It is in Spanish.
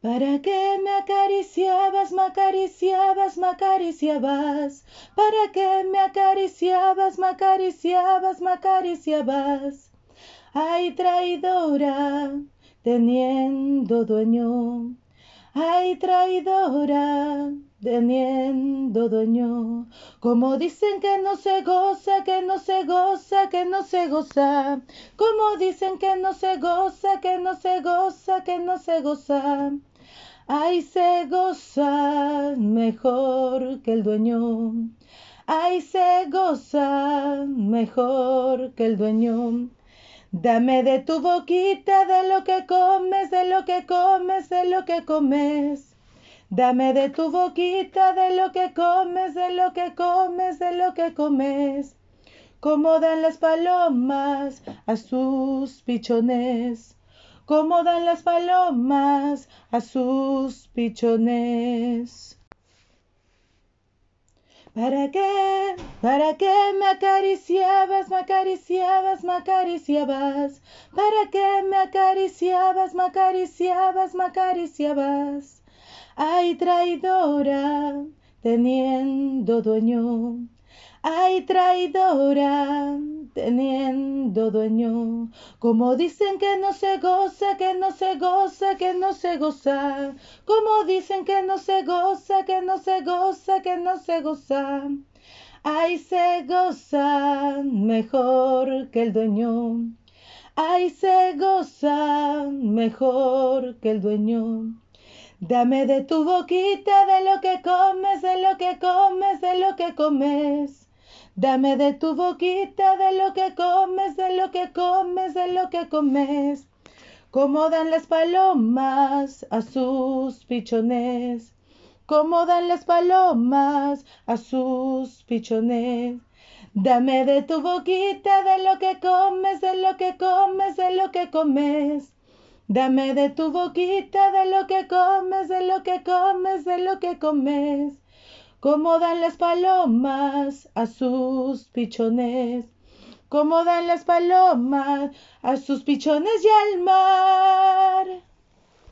¿Para qué me acariciabas, me acariciabas, me acariciabas? ¿Para qué me acariciabas, me acariciabas, me acariciabas? Ay, traidora, teniendo dueño. Ay, traidora, teniendo dueño. Como dicen que no se goza, que no se goza, que no se goza. Como dicen que no se goza, que no se goza, que no se goza. Ay, se goza mejor que el dueño. Ay, se goza mejor que el dueño. Dame de tu boquita, de lo que comes, de lo que comes, de lo que comes. Dame de tu boquita, de lo que comes, de lo que comes, de lo que comes. Como dan las palomas a sus pichones como dan las palomas a sus pichones. ¿Para qué? ¿Para qué me acariciabas, me acariciabas, me acariciabas? ¿Para qué me acariciabas, me acariciabas, me acariciabas? Ay, traidora, teniendo dueño. Ay, traidora, teniendo dueño. Como dicen que no se goza, que no se goza, que no se goza. Como dicen que no se goza, que no se goza, que no se goza. Ay, se goza mejor que el dueño. Ay, se goza mejor que el dueño. Dame de tu boquita, de lo que comes, de lo que comes, de lo que comes. Dame de tu boquita, de lo que comes, de lo que comes, de lo que comes. Como dan las palomas a sus pichones. Como dan las palomas a sus pichones. Dame de tu boquita, de lo que comes, de lo que comes, de lo que comes. Dame de tu boquita, de lo que comes, de lo que comes, de lo que comes como dan las palomas a sus pichones, como dan las palomas a sus pichones y al mar.